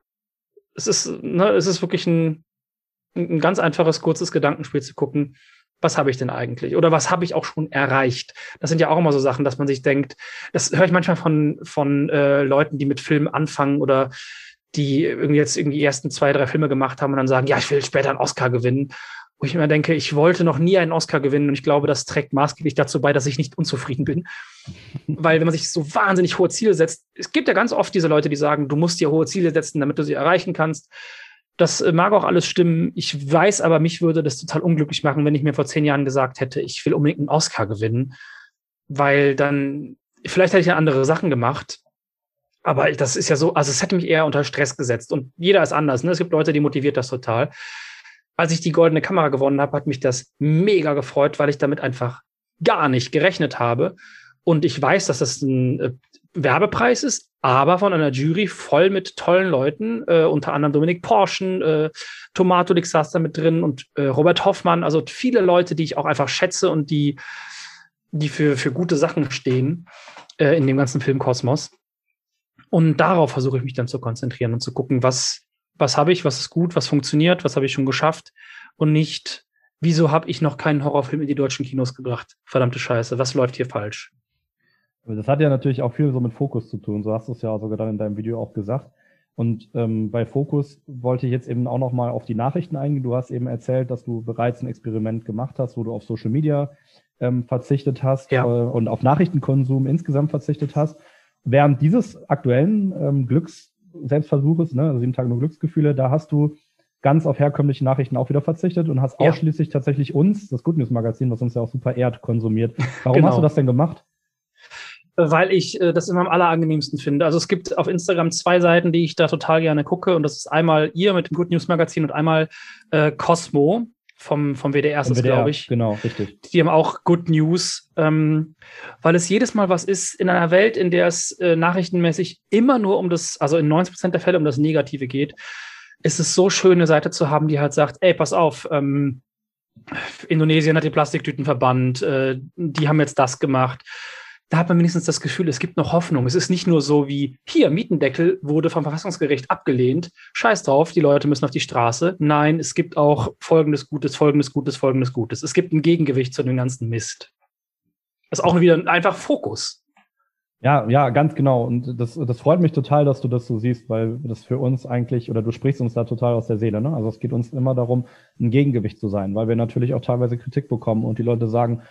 Es ist, ne, es ist wirklich ein, ein ganz einfaches, kurzes Gedankenspiel zu gucken, was habe ich denn eigentlich? Oder was habe ich auch schon erreicht? Das sind ja auch immer so Sachen, dass man sich denkt, das höre ich manchmal von, von äh, Leuten, die mit Filmen anfangen oder die irgendwie jetzt irgendwie die ersten zwei, drei Filme gemacht haben und dann sagen, ja, ich will später einen Oscar gewinnen. Wo ich immer denke, ich wollte noch nie einen Oscar gewinnen und ich glaube, das trägt maßgeblich dazu bei, dass ich nicht unzufrieden bin. [LAUGHS] Weil wenn man sich so wahnsinnig hohe Ziele setzt, es gibt ja ganz oft diese Leute, die sagen, du musst dir hohe Ziele setzen, damit du sie erreichen kannst. Das äh, mag auch alles stimmen. Ich weiß aber, mich würde das total unglücklich machen, wenn ich mir vor zehn Jahren gesagt hätte, ich will unbedingt einen Oscar gewinnen, weil dann, vielleicht hätte ich ja andere Sachen gemacht. Aber das ist ja so, also es hätte mich eher unter Stress gesetzt und jeder ist anders. Ne? Es gibt Leute, die motiviert das total. Als ich die goldene Kamera gewonnen habe, hat mich das mega gefreut, weil ich damit einfach gar nicht gerechnet habe. Und ich weiß, dass das ein äh, Werbepreis ist, aber von einer Jury voll mit tollen Leuten, äh, unter anderem Dominik Porschen, äh, Tomato Lixaster mit drin und äh, Robert Hoffmann, also viele Leute, die ich auch einfach schätze und die, die für, für gute Sachen stehen äh, in dem ganzen Filmkosmos. Und darauf versuche ich mich dann zu konzentrieren und zu gucken, was, was habe ich, was ist gut, was funktioniert, was habe ich schon geschafft und nicht, wieso habe ich noch keinen Horrorfilm in die deutschen Kinos gebracht? Verdammte Scheiße, was läuft hier falsch? Das hat ja natürlich auch viel so mit Fokus zu tun. So hast du es ja sogar dann in deinem Video auch gesagt. Und ähm, bei Fokus wollte ich jetzt eben auch noch mal auf die Nachrichten eingehen. Du hast eben erzählt, dass du bereits ein Experiment gemacht hast, wo du auf Social Media ähm, verzichtet hast ja. äh, und auf Nachrichtenkonsum insgesamt verzichtet hast. Während dieses aktuellen ähm, Glücks Selbstversuches, ne, also sieben Tage nur Glücksgefühle, da hast du ganz auf herkömmliche Nachrichten auch wieder verzichtet und hast ja. ausschließlich tatsächlich uns, das Good News Magazin, was uns ja auch super ehrt, konsumiert. Warum genau. hast du das denn gemacht? weil ich äh, das immer am allerangenehmsten finde. Also es gibt auf Instagram zwei Seiten, die ich da total gerne gucke. Und das ist einmal ihr mit dem Good News Magazin und einmal äh, Cosmo vom, vom WDR, ist glaube ich. Genau, richtig. Die haben auch Good News, ähm, weil es jedes Mal was ist in einer Welt, in der es äh, nachrichtenmäßig immer nur um das, also in 90 Prozent der Fälle um das Negative geht, ist es so schön, eine Seite zu haben, die halt sagt, ey, pass auf, ähm, Indonesien hat die Plastiktüten verbannt, äh, die haben jetzt das gemacht da hat man wenigstens das Gefühl, es gibt noch Hoffnung. Es ist nicht nur so wie, hier, Mietendeckel wurde vom Verfassungsgericht abgelehnt. Scheiß drauf, die Leute müssen auf die Straße. Nein, es gibt auch folgendes Gutes, folgendes Gutes, folgendes Gutes. Es gibt ein Gegengewicht zu dem ganzen Mist. Das ist auch wieder einfach Fokus. Ja, ja, ganz genau. Und das, das freut mich total, dass du das so siehst, weil das für uns eigentlich, oder du sprichst uns da total aus der Seele, ne? Also es geht uns immer darum, ein Gegengewicht zu sein, weil wir natürlich auch teilweise Kritik bekommen und die Leute sagen,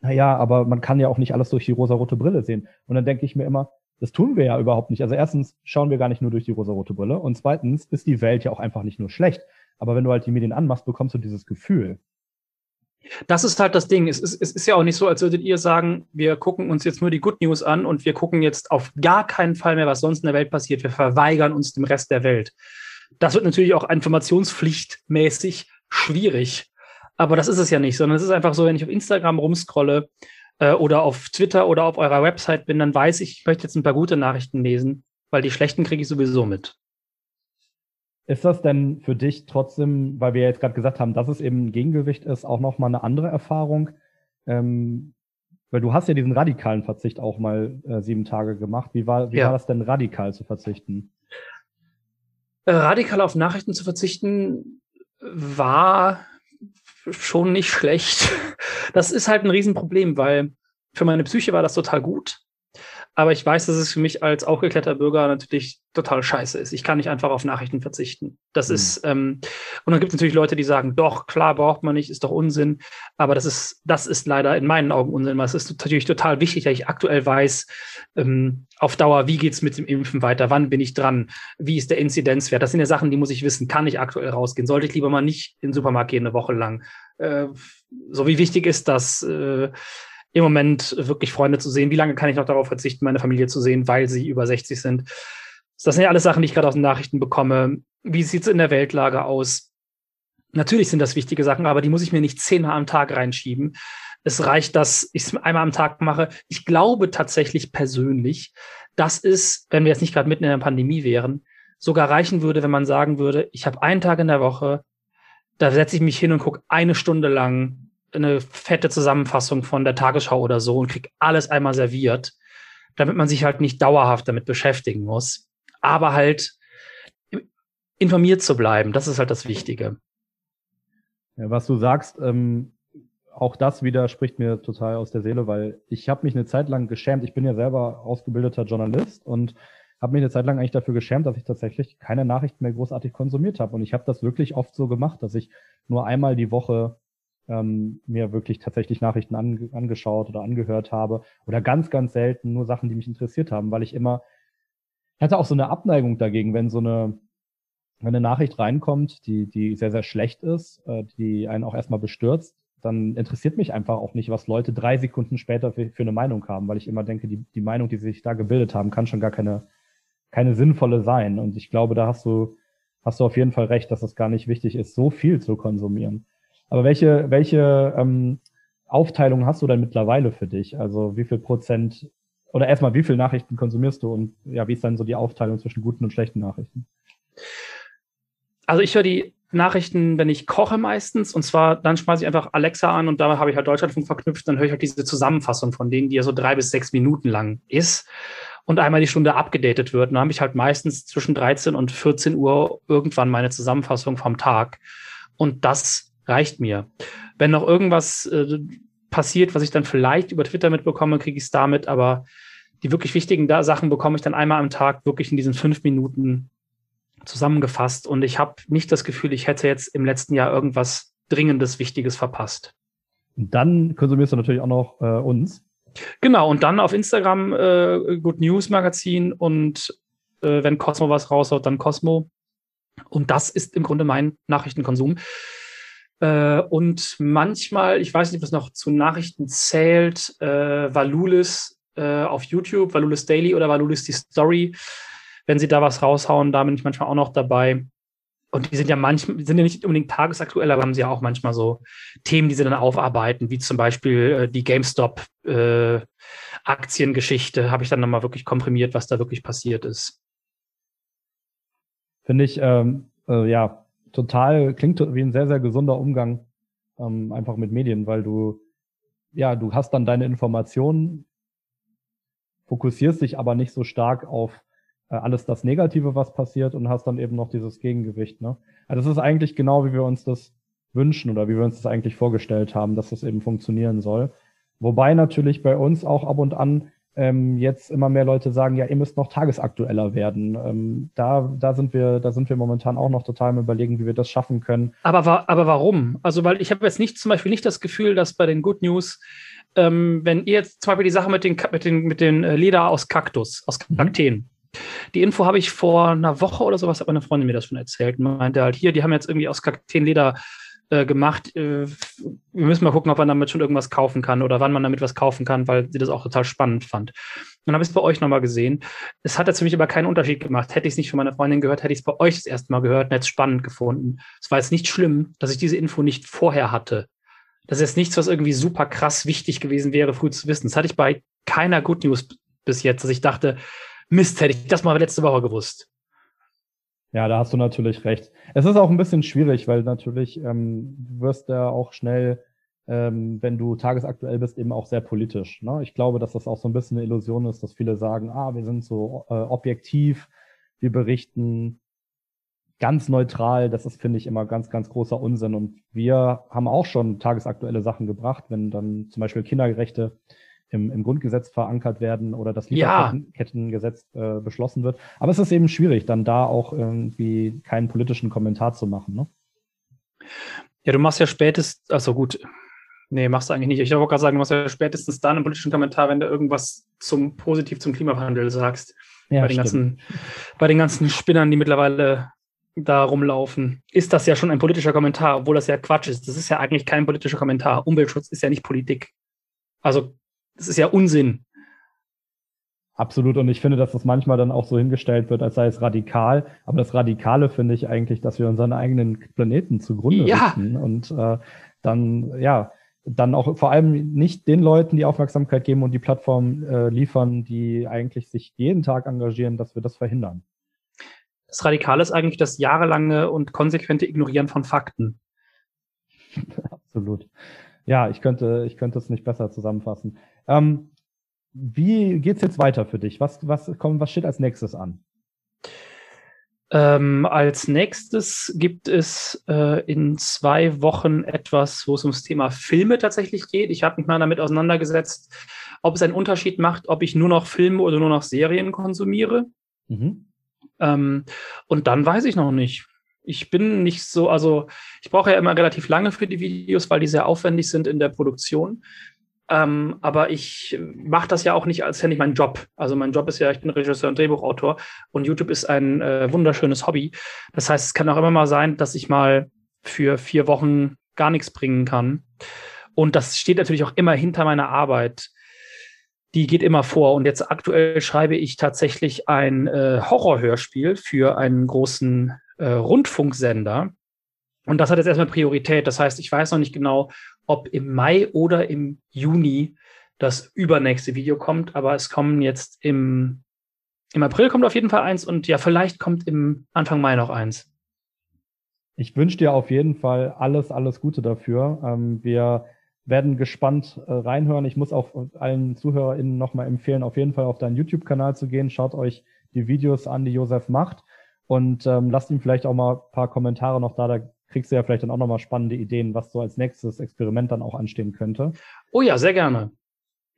naja, aber man kann ja auch nicht alles durch die rosarote Brille sehen. Und dann denke ich mir immer, das tun wir ja überhaupt nicht. Also erstens schauen wir gar nicht nur durch die rosarote Brille und zweitens ist die Welt ja auch einfach nicht nur schlecht. Aber wenn du halt die Medien anmachst, bekommst du dieses Gefühl. Das ist halt das Ding. Es ist, es ist ja auch nicht so, als würdet ihr sagen, wir gucken uns jetzt nur die Good News an und wir gucken jetzt auf gar keinen Fall mehr, was sonst in der Welt passiert. Wir verweigern uns dem Rest der Welt. Das wird natürlich auch informationspflichtmäßig schwierig. Aber das ist es ja nicht, sondern es ist einfach so, wenn ich auf Instagram rumscrolle äh, oder auf Twitter oder auf eurer Website bin, dann weiß ich, ich möchte jetzt ein paar gute Nachrichten lesen, weil die schlechten kriege ich sowieso mit. Ist das denn für dich trotzdem, weil wir jetzt gerade gesagt haben, dass es eben ein Gegengewicht ist, auch nochmal eine andere Erfahrung? Ähm, weil du hast ja diesen radikalen Verzicht auch mal äh, sieben Tage gemacht. Wie war, wie ja. war das denn radikal zu verzichten? Äh, radikal auf Nachrichten zu verzichten war schon nicht schlecht. Das ist halt ein Riesenproblem, weil für meine Psyche war das total gut. Aber ich weiß, dass es für mich als aufgeklärter Bürger natürlich total scheiße ist. Ich kann nicht einfach auf Nachrichten verzichten. Das mhm. ist, ähm, und dann gibt es natürlich Leute, die sagen, doch, klar, braucht man nicht, ist doch Unsinn. Aber das ist, das ist leider in meinen Augen Unsinn, weil es ist natürlich total wichtig, dass ich aktuell weiß, ähm, auf Dauer, wie geht's mit dem Impfen weiter, wann bin ich dran, wie ist der Inzidenzwert. Das sind ja Sachen, die muss ich wissen. Kann ich aktuell rausgehen? Sollte ich lieber mal nicht in den Supermarkt gehen eine Woche lang? Äh, so wie wichtig ist das? Äh, im Moment wirklich Freunde zu sehen. Wie lange kann ich noch darauf verzichten, meine Familie zu sehen, weil sie über 60 sind? Das sind ja alles Sachen, die ich gerade aus den Nachrichten bekomme. Wie sieht es in der Weltlage aus? Natürlich sind das wichtige Sachen, aber die muss ich mir nicht zehnmal am Tag reinschieben. Es reicht, dass ich es einmal am Tag mache. Ich glaube tatsächlich persönlich, dass es, wenn wir jetzt nicht gerade mitten in der Pandemie wären, sogar reichen würde, wenn man sagen würde, ich habe einen Tag in der Woche, da setze ich mich hin und gucke eine Stunde lang eine fette Zusammenfassung von der Tagesschau oder so und kriege alles einmal serviert, damit man sich halt nicht dauerhaft damit beschäftigen muss, aber halt informiert zu bleiben. Das ist halt das Wichtige. Ja, was du sagst, ähm, auch das widerspricht mir total aus der Seele, weil ich habe mich eine Zeit lang geschämt. Ich bin ja selber ausgebildeter Journalist und habe mich eine Zeit lang eigentlich dafür geschämt, dass ich tatsächlich keine Nachrichten mehr großartig konsumiert habe. Und ich habe das wirklich oft so gemacht, dass ich nur einmal die Woche ähm, mir wirklich tatsächlich Nachrichten an, angeschaut oder angehört habe oder ganz, ganz selten nur Sachen, die mich interessiert haben, weil ich immer, ich hatte auch so eine Abneigung dagegen, wenn so eine, wenn eine Nachricht reinkommt, die, die sehr, sehr schlecht ist, äh, die einen auch erstmal bestürzt, dann interessiert mich einfach auch nicht, was Leute drei Sekunden später für, für eine Meinung haben, weil ich immer denke, die, die Meinung, die sie sich da gebildet haben, kann schon gar keine, keine sinnvolle sein. Und ich glaube, da hast du, hast du auf jeden Fall recht, dass es gar nicht wichtig ist, so viel zu konsumieren. Aber welche, welche ähm, Aufteilung hast du denn mittlerweile für dich? Also wie viel Prozent oder erstmal, wie viele Nachrichten konsumierst du und ja, wie ist dann so die Aufteilung zwischen guten und schlechten Nachrichten? Also ich höre die Nachrichten, wenn ich koche meistens. Und zwar, dann schmeiße ich einfach Alexa an und da habe ich halt Deutschlandfunk verknüpft. Dann höre ich halt diese Zusammenfassung von denen, die ja so drei bis sechs Minuten lang ist und einmal die Stunde abgedatet wird. Dann habe ich halt meistens zwischen 13 und 14 Uhr irgendwann meine Zusammenfassung vom Tag. Und das reicht mir. Wenn noch irgendwas äh, passiert, was ich dann vielleicht über Twitter mitbekomme, kriege ich es damit. Aber die wirklich wichtigen da Sachen bekomme ich dann einmal am Tag wirklich in diesen fünf Minuten zusammengefasst und ich habe nicht das Gefühl, ich hätte jetzt im letzten Jahr irgendwas Dringendes, Wichtiges verpasst. Und dann konsumierst du natürlich auch noch äh, uns. Genau, und dann auf Instagram äh, Good News Magazin und äh, wenn Cosmo was raushaut, dann Cosmo. Und das ist im Grunde mein Nachrichtenkonsum. Äh, und manchmal, ich weiß nicht, was noch zu Nachrichten zählt, äh, Valulis äh, auf YouTube, Valulis Daily oder Valulis die Story wenn sie da was raushauen, da bin ich manchmal auch noch dabei. Und die sind ja manchmal, sind ja nicht unbedingt tagesaktuell, aber haben sie ja auch manchmal so Themen, die sie dann aufarbeiten, wie zum Beispiel äh, die GameStop-Aktiengeschichte, äh, habe ich dann nochmal wirklich komprimiert, was da wirklich passiert ist. Finde ich, ähm, äh, ja, total, klingt wie ein sehr, sehr gesunder Umgang ähm, einfach mit Medien, weil du, ja, du hast dann deine Informationen, fokussierst dich aber nicht so stark auf äh, alles das Negative, was passiert und hast dann eben noch dieses Gegengewicht. Ne? Also das ist eigentlich genau, wie wir uns das wünschen oder wie wir uns das eigentlich vorgestellt haben, dass das eben funktionieren soll. Wobei natürlich bei uns auch ab und an ähm, jetzt immer mehr Leute sagen, ja, ihr müsst noch tagesaktueller werden. Ähm, da, da sind wir, da sind wir momentan auch noch total im Überlegen, wie wir das schaffen können. Aber, aber warum? Also, weil ich habe jetzt nicht zum Beispiel nicht das Gefühl, dass bei den Good News, ähm, wenn ihr jetzt zum Beispiel die Sache mit den, mit den, mit den äh, Leder aus Kaktus, aus mhm. Kakteen, mhm die Info habe ich vor einer Woche oder sowas, hat meine Freundin mir das schon erzählt. Meinte halt, hier, die haben jetzt irgendwie aus Kakteenleder äh, gemacht. Äh, wir müssen mal gucken, ob man damit schon irgendwas kaufen kann oder wann man damit was kaufen kann, weil sie das auch total spannend fand. dann habe ich es bei euch nochmal gesehen. Es hat jetzt für mich aber keinen Unterschied gemacht. Hätte ich es nicht von meiner Freundin gehört, hätte ich es bei euch das erste Mal gehört und hätte es spannend gefunden. Es war jetzt nicht schlimm, dass ich diese Info nicht vorher hatte. Das ist jetzt nichts, was irgendwie super krass wichtig gewesen wäre, früh zu wissen. Das hatte ich bei keiner Good News bis jetzt, dass ich dachte, Mist, hätte ich das mal letzte Woche gewusst. Ja, da hast du natürlich recht. Es ist auch ein bisschen schwierig, weil natürlich ähm, du wirst ja auch schnell, ähm, wenn du tagesaktuell bist, eben auch sehr politisch. Ne? Ich glaube, dass das auch so ein bisschen eine Illusion ist, dass viele sagen, ah, wir sind so äh, objektiv, wir berichten ganz neutral. Das ist, finde ich, immer ganz, ganz großer Unsinn. Und wir haben auch schon tagesaktuelle Sachen gebracht, wenn dann zum Beispiel Kindergerechte im, im Grundgesetz verankert werden oder das Lieferkettengesetz ja. äh, beschlossen wird. Aber es ist eben schwierig, dann da auch irgendwie keinen politischen Kommentar zu machen. Ne? Ja, du machst ja spätestens, also gut, nee, machst du eigentlich nicht. Ich wollte gerade sagen, du machst ja spätestens dann einen politischen Kommentar, wenn du irgendwas zum positiv zum Klimawandel sagst. Ja, bei, den ganzen, bei den ganzen Spinnern, die mittlerweile da rumlaufen, ist das ja schon ein politischer Kommentar, obwohl das ja Quatsch ist. Das ist ja eigentlich kein politischer Kommentar. Umweltschutz ist ja nicht Politik. Also das ist ja Unsinn. Absolut. Und ich finde, dass das manchmal dann auch so hingestellt wird, als sei es radikal. Aber das Radikale finde ich eigentlich, dass wir unseren eigenen Planeten zugrunde ja. richten und äh, dann, ja, dann auch vor allem nicht den Leuten die Aufmerksamkeit geben und die Plattform äh, liefern, die eigentlich sich jeden Tag engagieren, dass wir das verhindern. Das Radikale ist eigentlich das jahrelange und konsequente Ignorieren von Fakten. [LAUGHS] Absolut. Ja, ich könnte, ich könnte es nicht besser zusammenfassen. Ähm, wie geht's jetzt weiter für dich? Was, was, kommt, was steht als nächstes an? Ähm, als nächstes gibt es äh, in zwei Wochen etwas, wo es ums Thema Filme tatsächlich geht. Ich habe mich mal damit auseinandergesetzt, ob es einen Unterschied macht, ob ich nur noch Filme oder nur noch Serien konsumiere. Mhm. Ähm, und dann weiß ich noch nicht. Ich bin nicht so, also ich brauche ja immer relativ lange für die Videos, weil die sehr aufwendig sind in der Produktion. Ähm, aber ich mache das ja auch nicht als ja nicht mein Job. Also mein Job ist ja, ich bin Regisseur und Drehbuchautor und YouTube ist ein äh, wunderschönes Hobby. Das heißt, es kann auch immer mal sein, dass ich mal für vier Wochen gar nichts bringen kann. Und das steht natürlich auch immer hinter meiner Arbeit. Die geht immer vor. Und jetzt aktuell schreibe ich tatsächlich ein äh, Horrorhörspiel für einen großen äh, Rundfunksender. Und das hat jetzt erstmal Priorität. Das heißt, ich weiß noch nicht genau, ob im Mai oder im Juni das übernächste Video kommt, aber es kommen jetzt im, im April kommt auf jeden Fall eins und ja, vielleicht kommt im Anfang Mai noch eins. Ich wünsche dir auf jeden Fall alles, alles Gute dafür. Ähm, wir werden gespannt äh, reinhören. Ich muss auch allen ZuhörerInnen nochmal empfehlen, auf jeden Fall auf deinen YouTube-Kanal zu gehen. Schaut euch die Videos an, die Josef macht und ähm, lasst ihm vielleicht auch mal ein paar Kommentare noch da. Da kriegst du ja vielleicht dann auch nochmal spannende Ideen, was so als nächstes Experiment dann auch anstehen könnte. Oh ja, sehr gerne.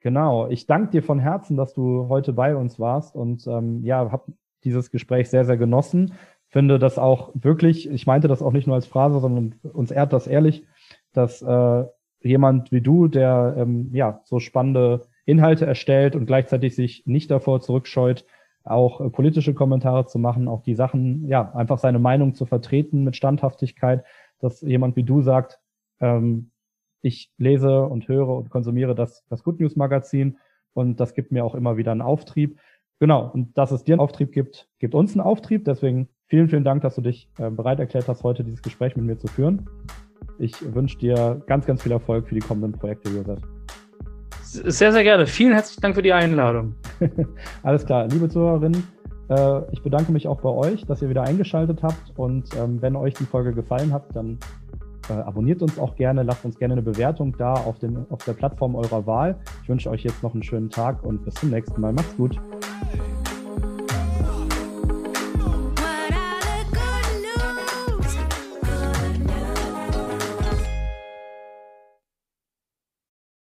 Genau. Ich danke dir von Herzen, dass du heute bei uns warst und ähm, ja, habe dieses Gespräch sehr, sehr genossen. Finde das auch wirklich, ich meinte das auch nicht nur als Phrase, sondern uns ehrt das ehrlich, dass äh, jemand wie du, der ähm, ja so spannende Inhalte erstellt und gleichzeitig sich nicht davor zurückscheut, auch äh, politische Kommentare zu machen, auch die Sachen, ja, einfach seine Meinung zu vertreten mit Standhaftigkeit, dass jemand wie du sagt, ähm, ich lese und höre und konsumiere das, das Good News Magazin und das gibt mir auch immer wieder einen Auftrieb. Genau, und dass es dir einen Auftrieb gibt, gibt uns einen Auftrieb. Deswegen vielen, vielen Dank, dass du dich äh, bereit erklärt hast, heute dieses Gespräch mit mir zu führen. Ich wünsche dir ganz, ganz viel Erfolg für die kommenden Projekte, Josef. Sehr, sehr gerne. Vielen herzlichen Dank für die Einladung. [LAUGHS] Alles klar. Liebe Zuhörerinnen, äh, ich bedanke mich auch bei euch, dass ihr wieder eingeschaltet habt. Und ähm, wenn euch die Folge gefallen hat, dann äh, abonniert uns auch gerne, lasst uns gerne eine Bewertung da auf, den, auf der Plattform eurer Wahl. Ich wünsche euch jetzt noch einen schönen Tag und bis zum nächsten Mal. Macht's gut.